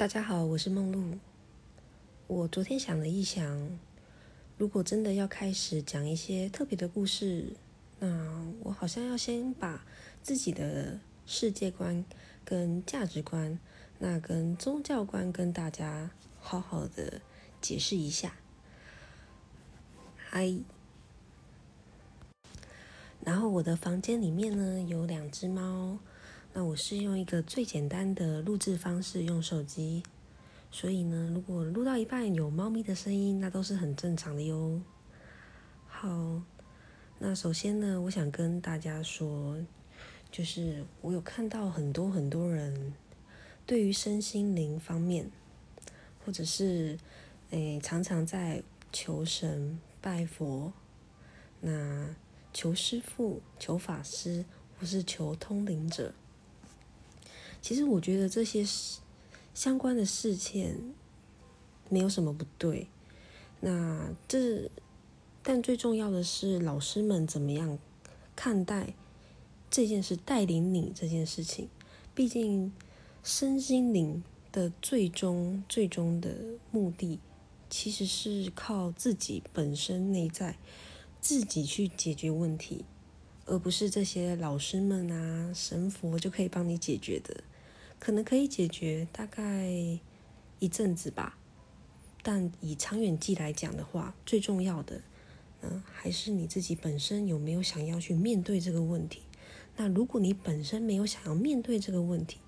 大家好，我是梦露。我昨天想了一想，如果真的要开始讲一些特别的故事，那我好像要先把自己的世界观跟价值观，那跟宗教观跟大家好好的解释一下。嗨，然后我的房间里面呢有两只猫。那我是用一个最简单的录制方式，用手机，所以呢，如果录到一半有猫咪的声音，那都是很正常的哟。好，那首先呢，我想跟大家说，就是我有看到很多很多人对于身心灵方面，或者是诶常常在求神拜佛，那求师傅、求法师，或是求通灵者。其实我觉得这些事相关的事件没有什么不对，那这但最重要的是老师们怎么样看待这件事，带领你这件事情。毕竟身心灵的最终最终的目的，其实是靠自己本身内在自己去解决问题，而不是这些老师们啊神佛就可以帮你解决的。可能可以解决大概一阵子吧，但以长远计来讲的话，最重要的，嗯，还是你自己本身有没有想要去面对这个问题。那如果你本身没有想要面对这个问题，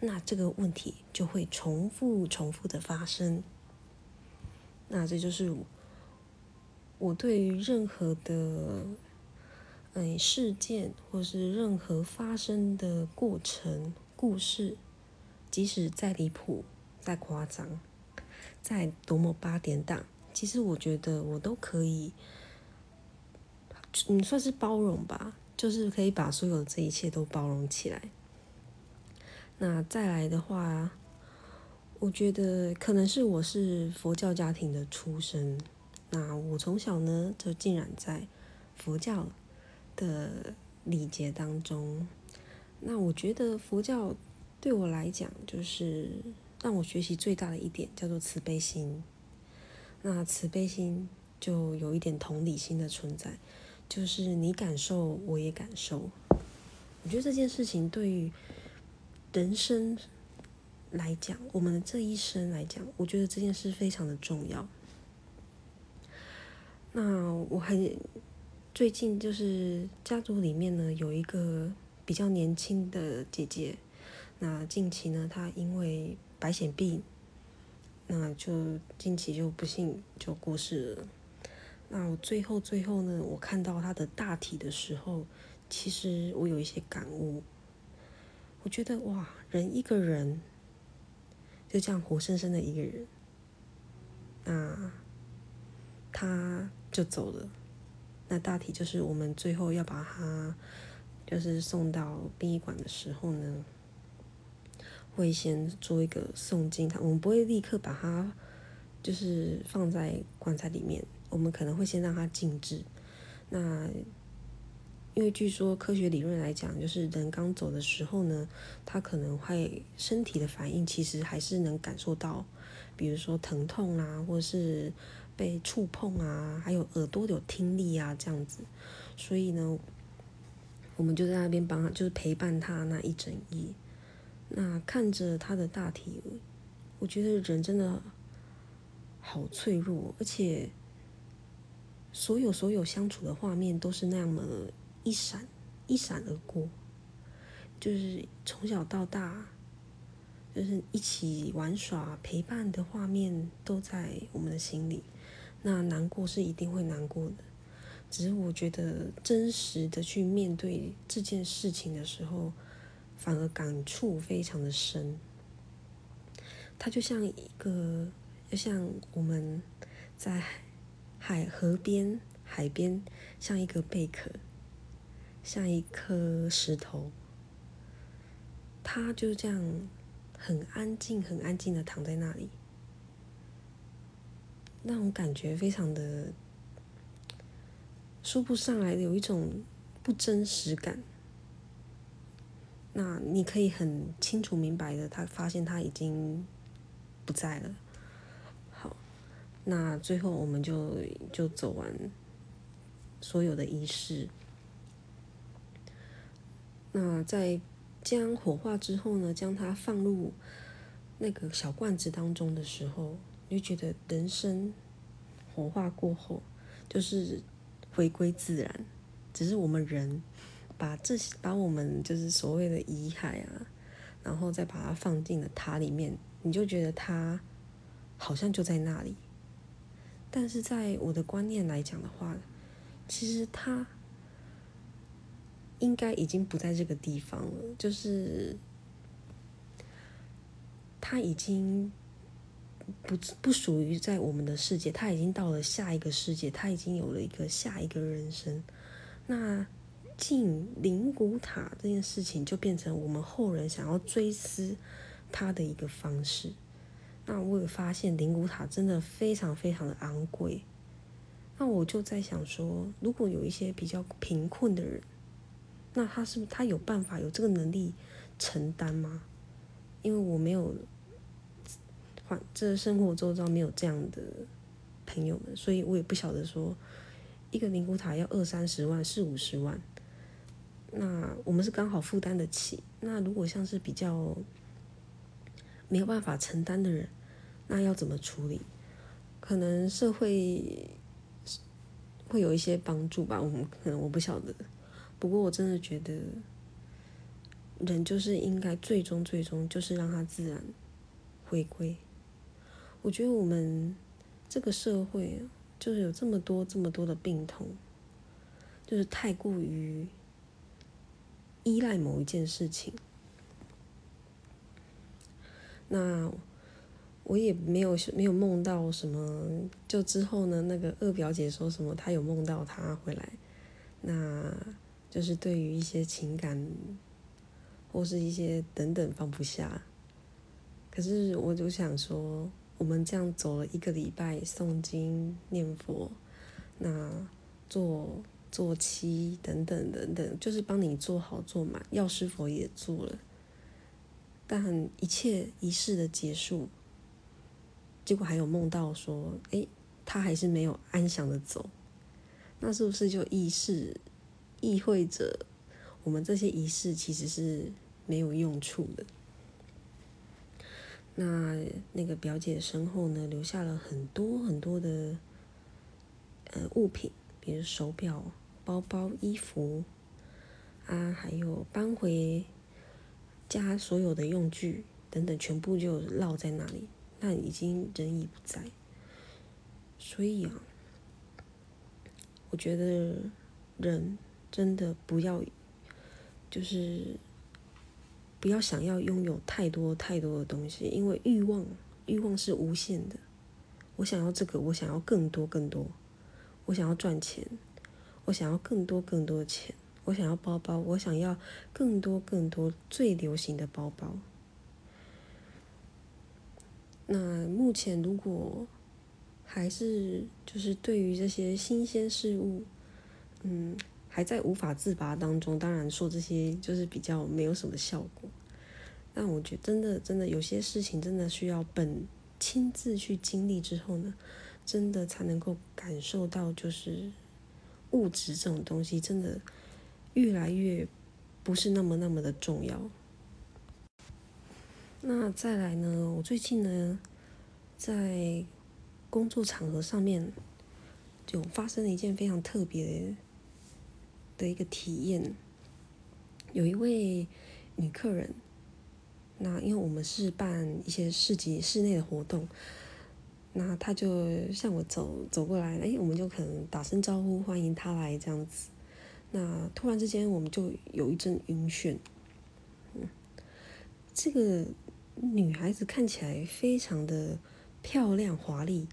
那这个问题就会重复、重复的发生。那这就是我对于任何的，嗯，事件或是任何发生的过程、故事。即使再离谱、再夸张、再多么八点档，其实我觉得我都可以，嗯，算是包容吧，就是可以把所有的这一切都包容起来。那再来的话，我觉得可能是我是佛教家庭的出身，那我从小呢就浸染在佛教的礼节当中，那我觉得佛教。对我来讲，就是让我学习最大的一点叫做慈悲心。那慈悲心就有一点同理心的存在，就是你感受，我也感受。我觉得这件事情对于人生来讲，我们的这一生来讲，我觉得这件事非常的重要。那我还最近就是家族里面呢有一个比较年轻的姐姐。那近期呢，他因为白血病，那就近期就不幸就过世了。那我最后最后呢，我看到他的大体的时候，其实我有一些感悟。我觉得哇，人一个人就这样活生生的一个人，那他就走了。那大体就是我们最后要把他就是送到殡仪馆的时候呢。会先做一个诵经，他我们不会立刻把它就是放在棺材里面，我们可能会先让它静置。那因为据说科学理论来讲，就是人刚走的时候呢，他可能会身体的反应其实还是能感受到，比如说疼痛啊，或是被触碰啊，还有耳朵有听力啊这样子。所以呢，我们就在那边帮他，就是陪伴他那一整夜。那看着他的大体，我觉得人真的好脆弱，而且所有所有相处的画面都是那么一闪一闪而过，就是从小到大，就是一起玩耍陪伴的画面都在我们的心里。那难过是一定会难过的，只是我觉得真实的去面对这件事情的时候。反而感触非常的深，它就像一个，就像我们在海河边、海边，像一个贝壳，像一颗石头，它就这样很安静、很安静的躺在那里，那种感觉非常的说不上来的，有一种不真实感。那你可以很清楚明白的，他发现他已经不在了。好，那最后我们就就走完所有的仪式。那在将火化之后呢，将它放入那个小罐子当中的时候，你就觉得人生火化过后就是回归自然，只是我们人把这些把我们就是所谓的遗骸啊，然后再把它放进了塔里面，你就觉得它好像就在那里。但是在我的观念来讲的话，其实它。应该已经不在这个地方了，就是他已经不不属于在我们的世界，他已经到了下一个世界，他已经有了一个下一个人生。那进灵骨塔这件事情，就变成我们后人想要追思他的一个方式。那我有发现灵骨塔真的非常非常的昂贵，那我就在想说，如果有一些比较贫困的人。那他是不是他有办法有这个能力承担吗？因为我没有，换这生活周遭没有这样的朋友们，所以我也不晓得说一个灵骨塔要二三十万、四五十万，那我们是刚好负担得起。那如果像是比较没有办法承担的人，那要怎么处理？可能社会会有一些帮助吧，我们可能我不晓得。不过我真的觉得，人就是应该最终最终就是让他自然回归。我觉得我们这个社会就是有这么多这么多的病痛，就是太过于依赖某一件事情。那我也没有没有梦到什么，就之后呢，那个二表姐说什么，她有梦到她回来，那。就是对于一些情感，或是一些等等放不下，可是我就想说，我们这样走了一个礼拜诵经念佛，那做做七等等等等，就是帮你做好做满，药师佛也做了，但一切仪式的结束，结果还有梦到说，哎，他还是没有安详的走，那是不是就意识？意会着我们这些仪式其实是没有用处的。那那个表姐身后呢，留下了很多很多的呃物品，比如手表、包包、衣服啊，还有搬回家所有的用具等等，全部就落在那里。那已经人已不在，所以啊，我觉得人。真的不要，就是不要想要拥有太多太多的东西，因为欲望欲望是无限的。我想要这个，我想要更多更多，我想要赚钱，我想要更多更多的钱，我想要包包，我想要更多更多最流行的包包。那目前如果还是就是对于这些新鲜事物，嗯。还在无法自拔当中，当然说这些就是比较没有什么效果。但我觉得真的真的有些事情真的需要本亲自去经历之后呢，真的才能够感受到，就是物质这种东西真的越来越不是那么那么的重要。那再来呢，我最近呢在工作场合上面就发生了一件非常特别的。一个体验，有一位女客人，那因为我们是办一些市集室内的活动，那他就向我走走过来，哎，我们就可能打声招呼欢迎他来这样子。那突然之间，我们就有一阵晕眩。嗯，这个女孩子看起来非常的漂亮华丽，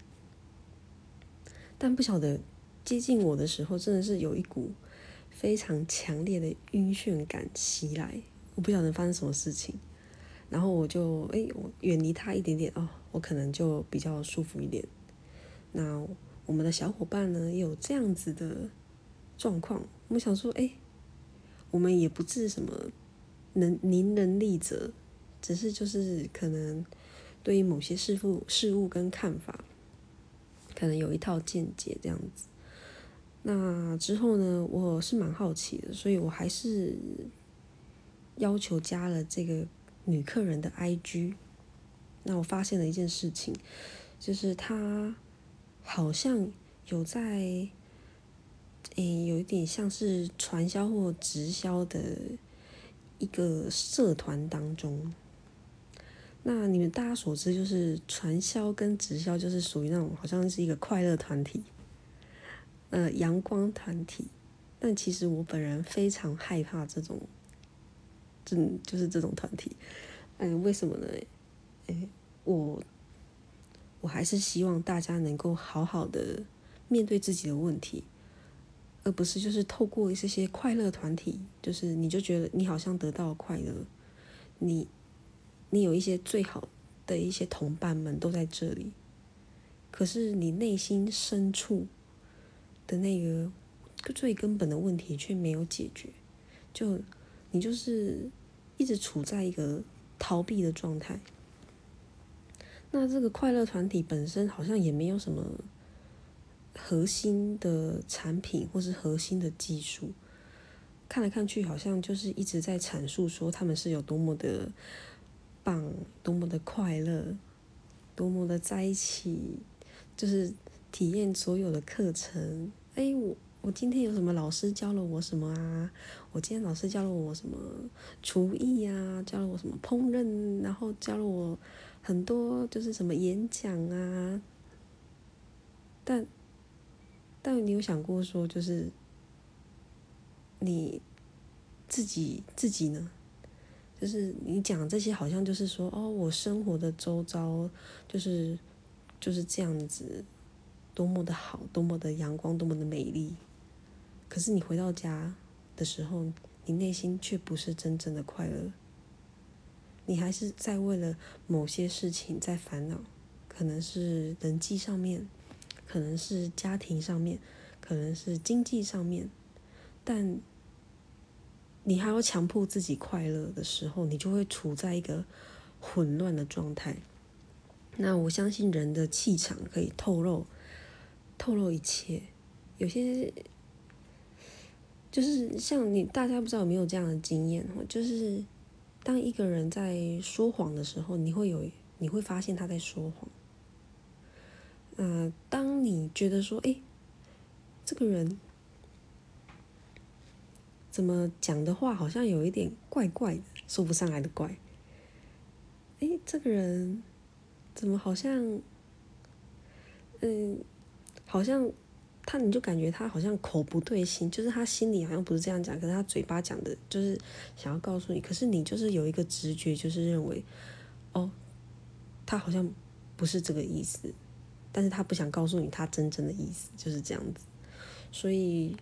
但不晓得接近我的时候，真的是有一股。非常强烈的晕眩感袭来，我不晓得发生什么事情，然后我就哎，我远离他一点点哦，我可能就比较舒服一点。那我们的小伙伴呢，也有这样子的状况，我们想说，哎，我们也不是什么能临人力者，只是就是可能对于某些事物事物跟看法，可能有一套见解这样子。那之后呢，我是蛮好奇的，所以我还是要求加了这个女客人的 IG。那我发现了一件事情，就是她好像有在，诶，有一点像是传销或直销的一个社团当中。那你们大家所知，就是传销跟直销就是属于那种好像是一个快乐团体，呃，阳光团体。但其实我本人非常害怕这种，这就是这种团体。嗯，为什么呢？诶，我我还是希望大家能够好好的面对自己的问题，而不是就是透过这些快乐团体，就是你就觉得你好像得到快乐，你你有一些最好的一些同伴们都在这里，可是你内心深处的那个最根本的问题却没有解决，就你就是一直处在一个逃避的状态。那这个快乐团体本身好像也没有什么核心的产品或是核心的技术，看来看去好像就是一直在阐述说他们是有多么的棒，多么的快乐，多么的在一起，就是体验所有的课程。哎，我我今天有什么老师教了我什么啊？我今天老师教了我什么厨艺啊？教了我什么烹饪？然后教了我。很多就是什么演讲啊，但但你有想过说，就是你自己自己呢？就是你讲这些，好像就是说，哦，我生活的周遭就是就是这样子，多么的好，多么的阳光，多么的美丽。可是你回到家的时候，你内心却不是真正的快乐。你还是在为了某些事情在烦恼，可能是人际上面，可能是家庭上面，可能是经济上面，但你还要强迫自己快乐的时候，你就会处在一个混乱的状态。那我相信人的气场可以透露透露一切，有些就是像你大家不知道有没有这样的经验就是。当一个人在说谎的时候，你会有你会发现他在说谎。嗯，当你觉得说，哎，这个人怎么讲的话好像有一点怪怪的，说不上来的怪。哎，这个人怎么好像，嗯，好像。他你就感觉他好像口不对心，就是他心里好像不是这样讲，可是他嘴巴讲的，就是想要告诉你。可是你就是有一个直觉，就是认为，哦，他好像不是这个意思，但是他不想告诉你他真正的意思，就是这样子。所以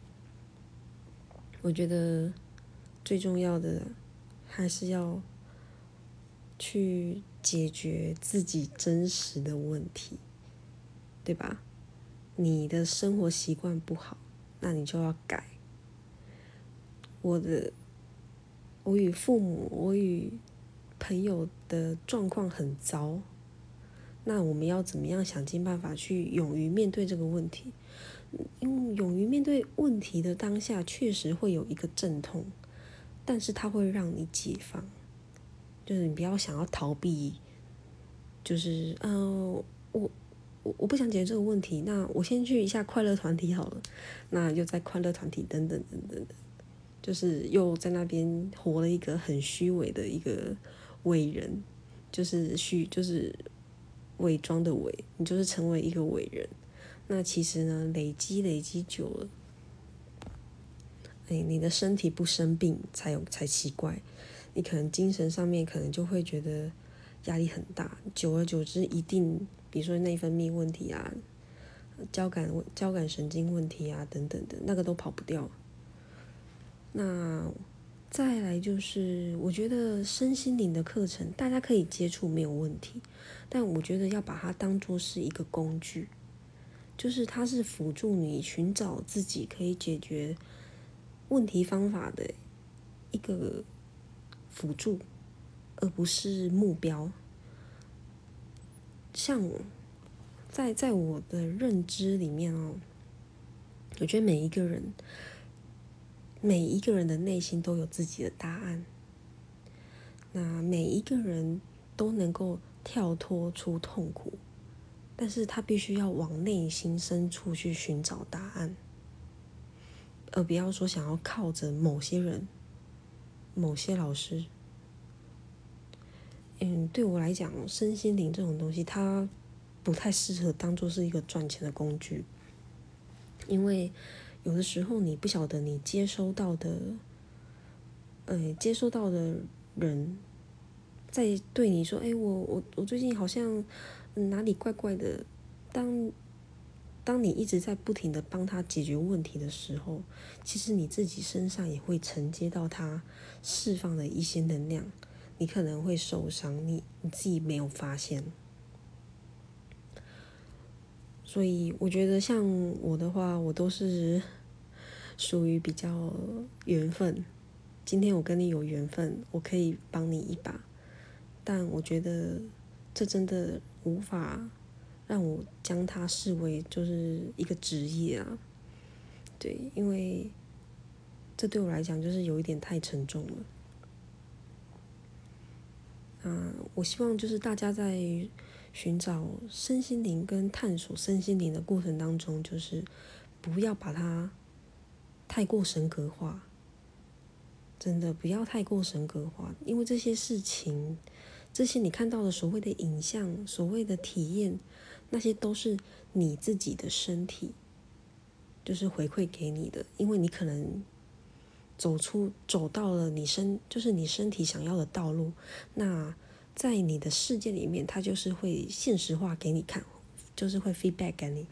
我觉得最重要的还是要去解决自己真实的问题，对吧？你的生活习惯不好，那你就要改。我的，我与父母，我与朋友的状况很糟，那我们要怎么样想尽办法去勇于面对这个问题？因为勇于面对问题的当下，确实会有一个阵痛，但是它会让你解放，就是你不要想要逃避，就是嗯，我。我我不想解决这个问题，那我先去一下快乐团体好了。那又在快乐团体等等等等的，就是又在那边活了一个很虚伪的一个伟人，就是虚就是伪装的伪，你就是成为一个伟人。那其实呢，累积累积久了，哎，你的身体不生病才有才奇怪。你可能精神上面可能就会觉得压力很大，久而久之一定。比如说内分泌问题啊，交感交感神经问题啊等等的，那个都跑不掉。那再来就是，我觉得身心灵的课程大家可以接触没有问题，但我觉得要把它当做是一个工具，就是它是辅助你寻找自己可以解决问题方法的一个辅助，而不是目标。像我在在我的认知里面哦，我觉得每一个人，每一个人的内心都有自己的答案。那每一个人都能够跳脱出痛苦，但是他必须要往内心深处去寻找答案，而不要说想要靠着某些人、某些老师。嗯，对我来讲，身心灵这种东西，它不太适合当做是一个赚钱的工具，因为有的时候你不晓得你接收到的，呃，接收到的人在对你说：“哎，我我我最近好像哪里怪怪的。”当当你一直在不停的帮他解决问题的时候，其实你自己身上也会承接到他释放的一些能量。你可能会受伤，你你自己没有发现，所以我觉得像我的话，我都是属于比较缘分。今天我跟你有缘分，我可以帮你一把，但我觉得这真的无法让我将它视为就是一个职业啊。对，因为这对我来讲就是有一点太沉重了。嗯，我希望就是大家在寻找身心灵跟探索身心灵的过程当中，就是不要把它太过神格化，真的不要太过神格化，因为这些事情，这些你看到的所谓的影像、所谓的体验，那些都是你自己的身体，就是回馈给你的，因为你可能。走出走到了你身，就是你身体想要的道路。那在你的世界里面，它就是会现实化给你看，就是会 feedback 给你。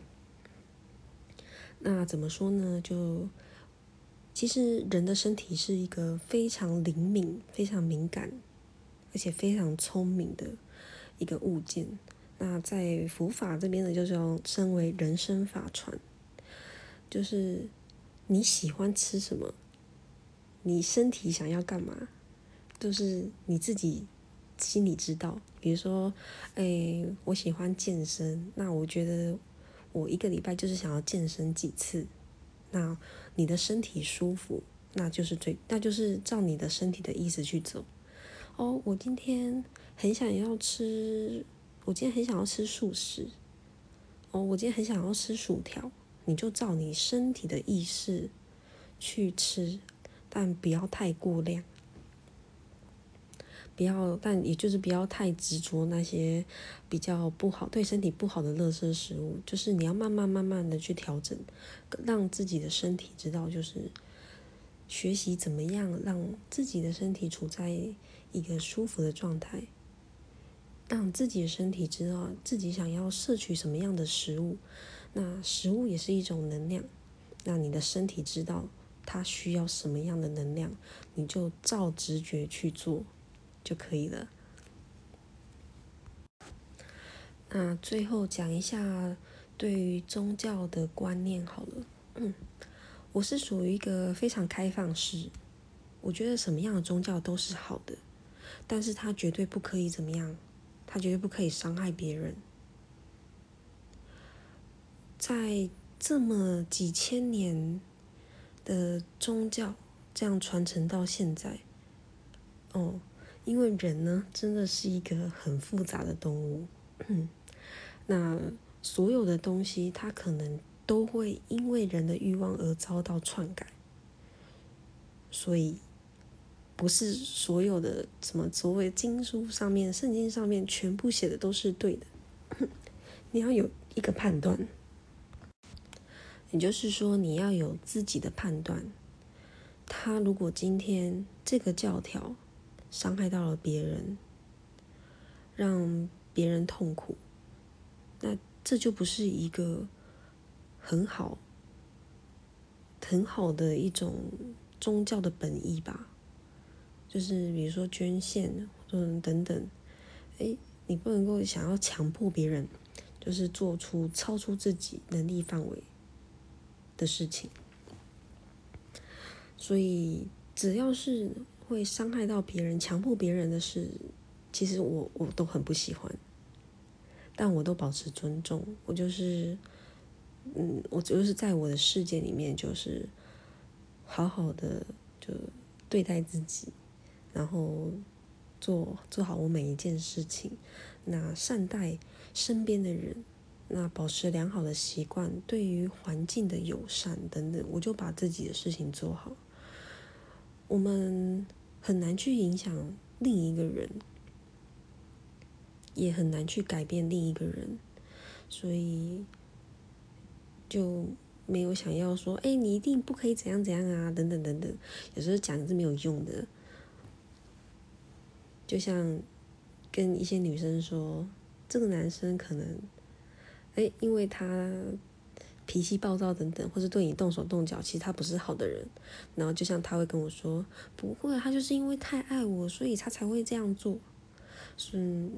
那怎么说呢？就其实人的身体是一个非常灵敏、非常敏感，而且非常聪明的一个物件。那在佛法这边呢，就是要称为人生法传，就是你喜欢吃什么。你身体想要干嘛，就是你自己心里知道。比如说，哎，我喜欢健身，那我觉得我一个礼拜就是想要健身几次。那你的身体舒服，那就是最，那就是照你的身体的意思去走。哦，我今天很想要吃，我今天很想要吃素食。哦，我今天很想要吃薯条，你就照你身体的意识去吃。但不要太过量，不要，但也就是不要太执着那些比较不好、对身体不好的垃圾食物。就是你要慢慢、慢慢的去调整，让自己的身体知道，就是学习怎么样让自己的身体处在一个舒服的状态，让自己的身体知道自己想要摄取什么样的食物。那食物也是一种能量，让你的身体知道。他需要什么样的能量，你就照直觉去做就可以了。那最后讲一下对于宗教的观念好了。嗯，我是属于一个非常开放式，我觉得什么样的宗教都是好的，但是他绝对不可以怎么样，他绝对不可以伤害别人。在这么几千年。的宗教这样传承到现在，哦，因为人呢真的是一个很复杂的动物，嗯那所有的东西它可能都会因为人的欲望而遭到篡改，所以不是所有的什么所谓经书上面、圣经上面全部写的都是对的，你要有一个判断。也就是说，你要有自己的判断。他如果今天这个教条伤害到了别人，让别人痛苦，那这就不是一个很好、很好的一种宗教的本意吧？就是比如说捐献，嗯，等等。哎，你不能够想要强迫别人，就是做出超出自己能力范围。的事情，所以只要是会伤害到别人、强迫别人的事，其实我我都很不喜欢。但我都保持尊重。我就是，嗯，我就是在我的世界里面，就是好好的就对待自己，然后做做好我每一件事情，那善待身边的人。那保持良好的习惯，对于环境的友善等等，我就把自己的事情做好。我们很难去影响另一个人，也很难去改变另一个人，所以就没有想要说，哎，你一定不可以怎样怎样啊，等等等等。有时候讲是没有用的，就像跟一些女生说，这个男生可能。哎，因为他脾气暴躁等等，或是对你动手动脚，其实他不是好的人。然后就像他会跟我说，不会，他就是因为太爱我，所以他才会这样做。是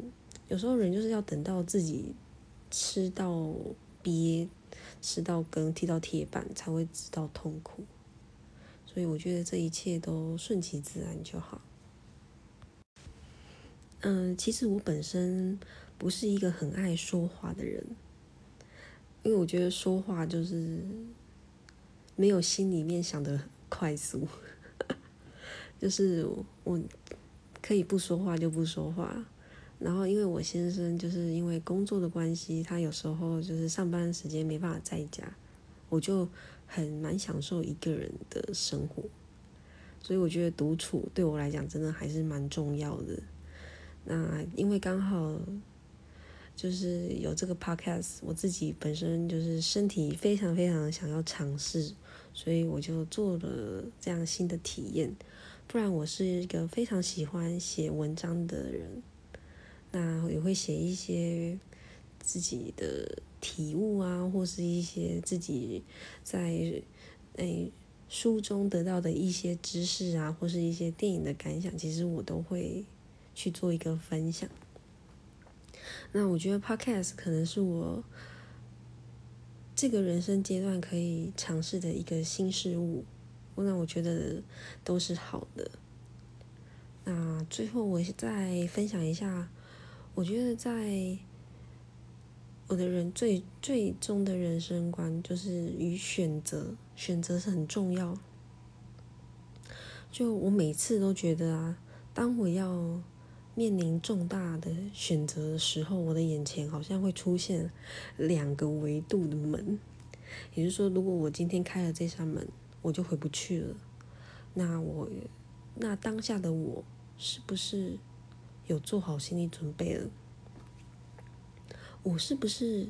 有时候人就是要等到自己吃到憋、吃到根、踢到铁板，才会知道痛苦。所以我觉得这一切都顺其自然就好。嗯，其实我本身不是一个很爱说话的人。因为我觉得说话就是没有心里面想的快速，就是我可以不说话就不说话。然后因为我先生就是因为工作的关系，他有时候就是上班时间没办法在家，我就很蛮享受一个人的生活。所以我觉得独处对我来讲真的还是蛮重要的。那因为刚好。就是有这个 podcast，我自己本身就是身体非常非常想要尝试，所以我就做了这样新的体验。不然我是一个非常喜欢写文章的人，那也会写一些自己的体悟啊，或是一些自己在诶书中得到的一些知识啊，或是一些电影的感想，其实我都会去做一个分享。那我觉得 Podcast 可能是我这个人生阶段可以尝试的一个新事物，那我觉得都是好的。那最后我再分享一下，我觉得在我的人最最终的人生观就是与选择，选择是很重要。就我每次都觉得啊，当我要。面临重大的选择的时候，我的眼前好像会出现两个维度的门，也就是说，如果我今天开了这扇门，我就回不去了。那我，那当下的我是不是有做好心理准备了？我是不是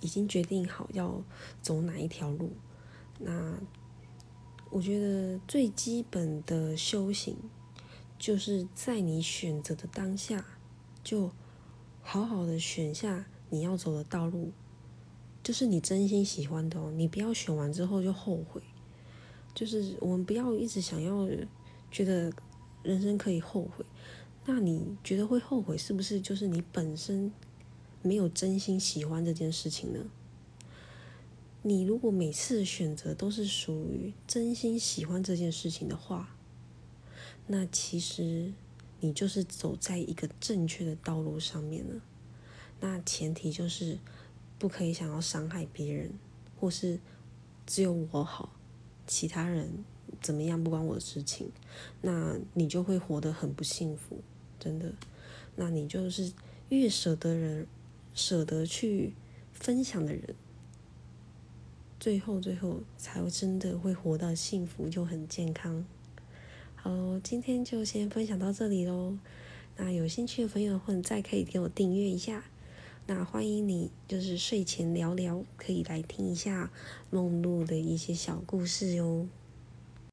已经决定好要走哪一条路？那我觉得最基本的修行。就是在你选择的当下，就好好的选下你要走的道路，就是你真心喜欢的哦。你不要选完之后就后悔。就是我们不要一直想要觉得人生可以后悔，那你觉得会后悔，是不是就是你本身没有真心喜欢这件事情呢？你如果每次选择都是属于真心喜欢这件事情的话，那其实你就是走在一个正确的道路上面了。那前提就是不可以想要伤害别人，或是只有我好，其他人怎么样不关我的事情。那你就会活得很不幸福，真的。那你就是越舍得人，舍得去分享的人，最后最后才会真的会活到幸福又很健康。好，今天就先分享到这里喽。那有兴趣的朋友，或者再可以给我订阅一下。那欢迎你，就是睡前聊聊，可以来听一下梦露的一些小故事哟。